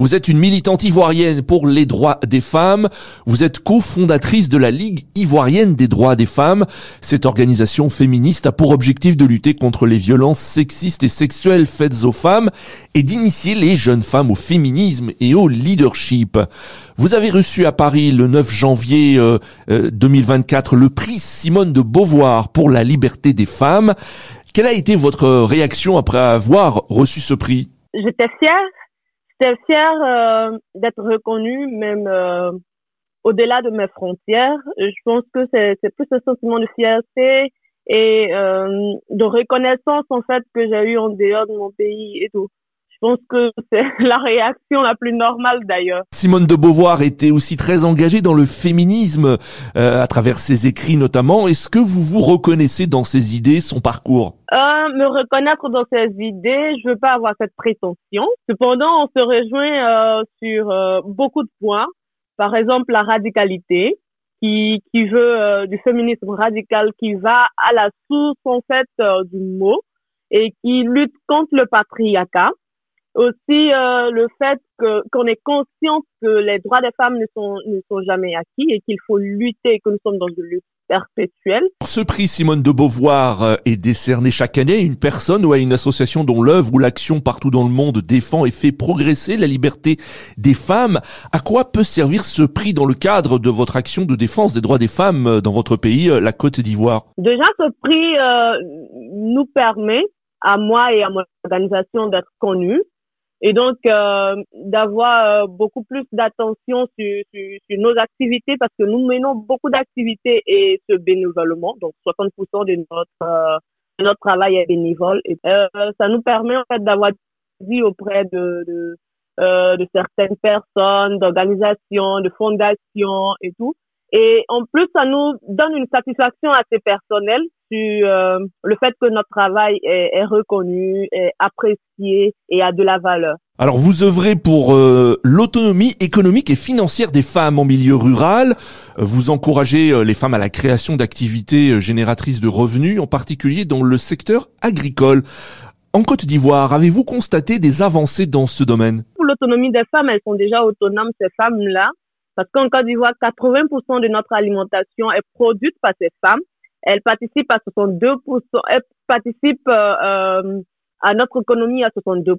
Vous êtes une militante ivoirienne pour les droits des femmes. Vous êtes cofondatrice de la Ligue ivoirienne des droits des femmes. Cette organisation féministe a pour objectif de lutter contre les violences sexistes et sexuelles faites aux femmes et d'initier les jeunes femmes au féminisme et au leadership. Vous avez reçu à Paris le 9 janvier 2024 euh, euh, le prix Simone de Beauvoir pour la liberté des femmes. Quelle a été votre réaction après avoir reçu ce prix? J'étais fière J'étais fière euh, d'être reconnue, même euh, au-delà de mes frontières. Je pense que c'est plus un sentiment de fierté et euh, de reconnaissance en fait que j'ai eu en dehors de mon pays et tout. Je pense que c'est la réaction la plus normale d'ailleurs. Simone de Beauvoir était aussi très engagée dans le féminisme euh, à travers ses écrits notamment. Est-ce que vous vous reconnaissez dans ses idées, son parcours? Euh, Me reconnaître dans ses idées, je veux pas avoir cette prétention. Cependant, on se rejoint euh, sur euh, beaucoup de points. Par exemple, la radicalité, qui, qui veut euh, du féminisme radical, qui va à la source en fait du mot et qui lutte contre le patriarcat aussi euh, le fait que qu'on est conscient que les droits des femmes ne sont ne sont jamais acquis et qu'il faut lutter que nous sommes dans une lutte perpétuelle. Ce prix Simone de Beauvoir euh, est décerné chaque année à une personne ou à une association dont l'œuvre ou l'action partout dans le monde défend et fait progresser la liberté des femmes. À quoi peut servir ce prix dans le cadre de votre action de défense des droits des femmes euh, dans votre pays, la Côte d'Ivoire? Déjà, ce prix euh, nous permet à moi et à mon organisation d'être connus et donc euh, d'avoir euh, beaucoup plus d'attention sur, sur, sur, nos activités parce que nous menons beaucoup d'activités et ce bénévolement, donc 60% de notre euh, notre travail est bénévole et ça nous permet en fait d'avoir vie auprès de, de, de certaines personnes, d'organisations, de fondations et tout. Et en plus, ça nous donne une satisfaction assez personnelle sur euh, le fait que notre travail est, est, reconnu, est apprécié et a de la valeur. Alors vous œuvrez pour euh, l'autonomie économique et financière des femmes en milieu rural. Vous encouragez euh, les femmes à la création d'activités génératrices de revenus, en particulier dans le secteur agricole. En Côte d'Ivoire, avez-vous constaté des avancées dans ce domaine? Pour l'autonomie des femmes, elles sont déjà autonomes, ces femmes-là. Parce qu'en Côte d'Ivoire, 80% de notre alimentation est produite par ces femmes. Elles participent à 62%, elles participent euh, euh, à notre économie à 62%.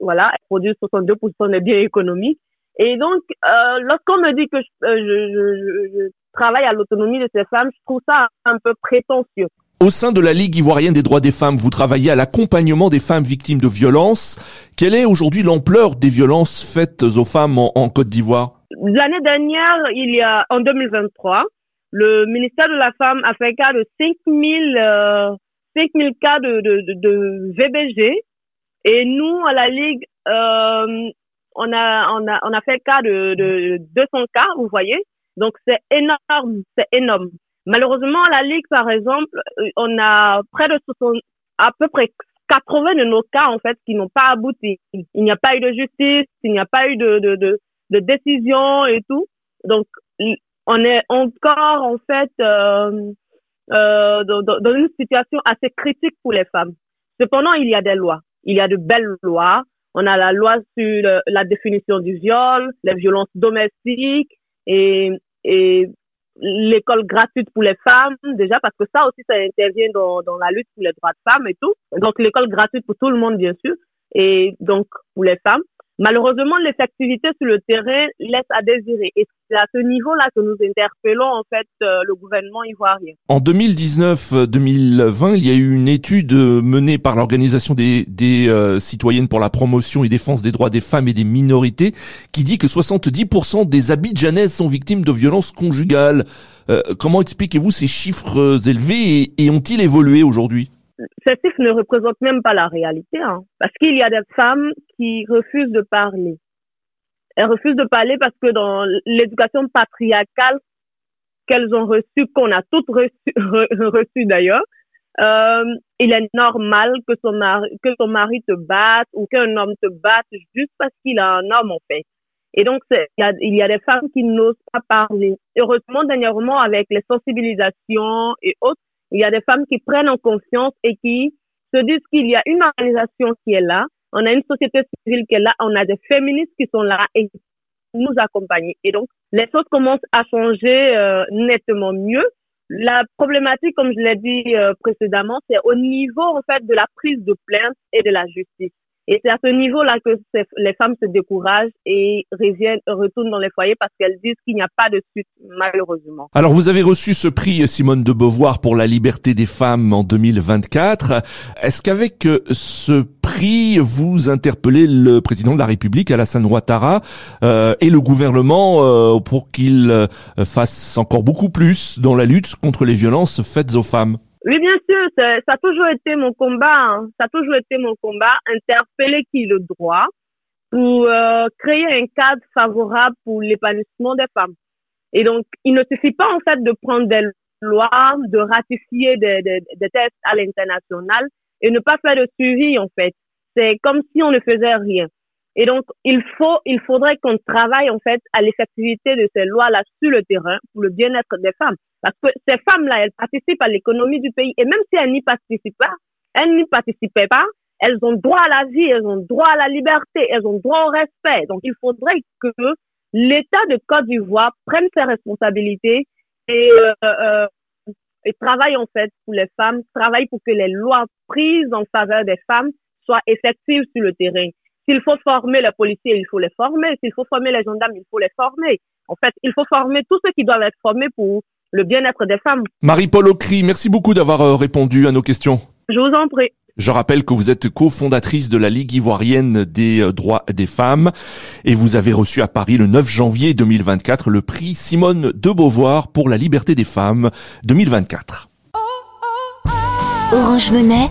Voilà, elles produisent 62% des biens économiques. Et donc, euh, lorsqu'on me dit que je, euh, je, je, je travaille à l'autonomie de ces femmes, je trouve ça un peu prétentieux. Au sein de la Ligue ivoirienne des droits des femmes, vous travaillez à l'accompagnement des femmes victimes de violences. Quelle est aujourd'hui l'ampleur des violences faites aux femmes en, en Côte d'Ivoire? L'année dernière, il y a en 2023, le ministère de la Femme a fait cas de 5000 euh, 5000 cas de, de, de, VBG et nous à la Ligue euh, on a on a on a fait cas de, de 200 cas, vous voyez. Donc c'est énorme, c'est énorme. Malheureusement à la Ligue par exemple, on a près de 60, à peu près 80 de nos cas en fait qui n'ont pas abouti. Il n'y a pas eu de justice, il n'y a pas eu de, de, de de décision et tout. Donc, on est encore en fait euh, euh, dans, dans, une situation assez critique pour les femmes. Cependant, il y a des lois. Il y a de belles lois. On a la loi sur la définition du viol, les violences domestiques et, et l'école gratuite pour les femmes, déjà parce que ça aussi, ça intervient dans, dans la lutte pour les droits de femmes et tout. Donc, l'école gratuite pour tout le monde, bien sûr, et donc pour les femmes. Malheureusement, l'effectivité sur le terrain laisse à désirer. Et c'est à ce niveau-là que nous interpellons en fait euh, le gouvernement ivoirien. En 2019-2020, il y a eu une étude menée par l'organisation des, euh, citoyennes pour la promotion et défense des droits des femmes et des minorités qui dit que 70% des Abidjanaises sont victimes de violences conjugales. Euh, comment expliquez-vous ces chiffres élevés et, et ont-ils évolué aujourd'hui? Ces chiffres ne représentent même pas la réalité, hein, parce qu'il y a des femmes qui refusent de parler. Elles refusent de parler parce que dans l'éducation patriarcale qu'elles ont reçue, qu'on a toutes reçues reçu d'ailleurs, euh, il est normal que son mari, que son mari te batte ou qu'un homme te batte juste parce qu'il a un homme, en fait. Et donc, il y, a, il y a des femmes qui n'osent pas parler. Heureusement, dernièrement, avec les sensibilisations et autres, il y a des femmes qui prennent en confiance et qui se disent qu'il y a une organisation qui est là, on a une société civile qui est là, on a des féministes qui sont là et nous accompagner. Et donc, les choses commencent à changer euh, nettement mieux. La problématique, comme je l'ai dit euh, précédemment, c'est au niveau en fait de la prise de plainte et de la justice. Et c'est à ce niveau-là que les femmes se découragent et reviennent, retournent dans les foyers parce qu'elles disent qu'il n'y a pas de suite, malheureusement. Alors, vous avez reçu ce prix Simone de Beauvoir pour la liberté des femmes en 2024. Est-ce qu'avec euh, ce prix, vous interpellez le président de la République, Alassane Ouattara, euh, et le gouvernement euh, pour qu'il euh, fasse encore beaucoup plus dans la lutte contre les violences faites aux femmes? Oui, bien sûr, ça a toujours été mon combat. Hein. Ça a toujours été mon combat, interpeller qui le droit pour euh, créer un cadre favorable pour l'épanouissement des femmes. Et donc, il ne suffit pas en fait de prendre des lois, de ratifier des, des, des tests à l'international et ne pas faire de suivi en fait. C'est comme si on ne faisait rien. Et donc, il faut, il faudrait qu'on travaille en fait à l'effectivité de ces lois-là sur le terrain pour le bien-être des femmes. Parce que ces femmes-là, elles participent à l'économie du pays. Et même si elles n'y participent pas, elles n'y participaient pas, elles ont droit à la vie, elles ont droit à la liberté, elles ont droit au respect. Donc, il faudrait que l'État de Côte d'Ivoire prenne ses responsabilités et, euh, euh, et travaille en fait pour les femmes, travaille pour que les lois prises en faveur des femmes soient effectives sur le terrain. S'il faut former les policiers, il faut les former. S'il faut former les gendarmes, il faut les former. En fait, il faut former tous ceux qui doivent être formés pour le bien-être des femmes. Marie-Paul Ocry, merci beaucoup d'avoir euh, répondu à nos questions. Je vous en prie. Je rappelle que vous êtes cofondatrice de la Ligue ivoirienne des euh, droits des femmes et vous avez reçu à Paris le 9 janvier 2024 le prix Simone de Beauvoir pour la liberté des femmes 2024. Orange Monnaie,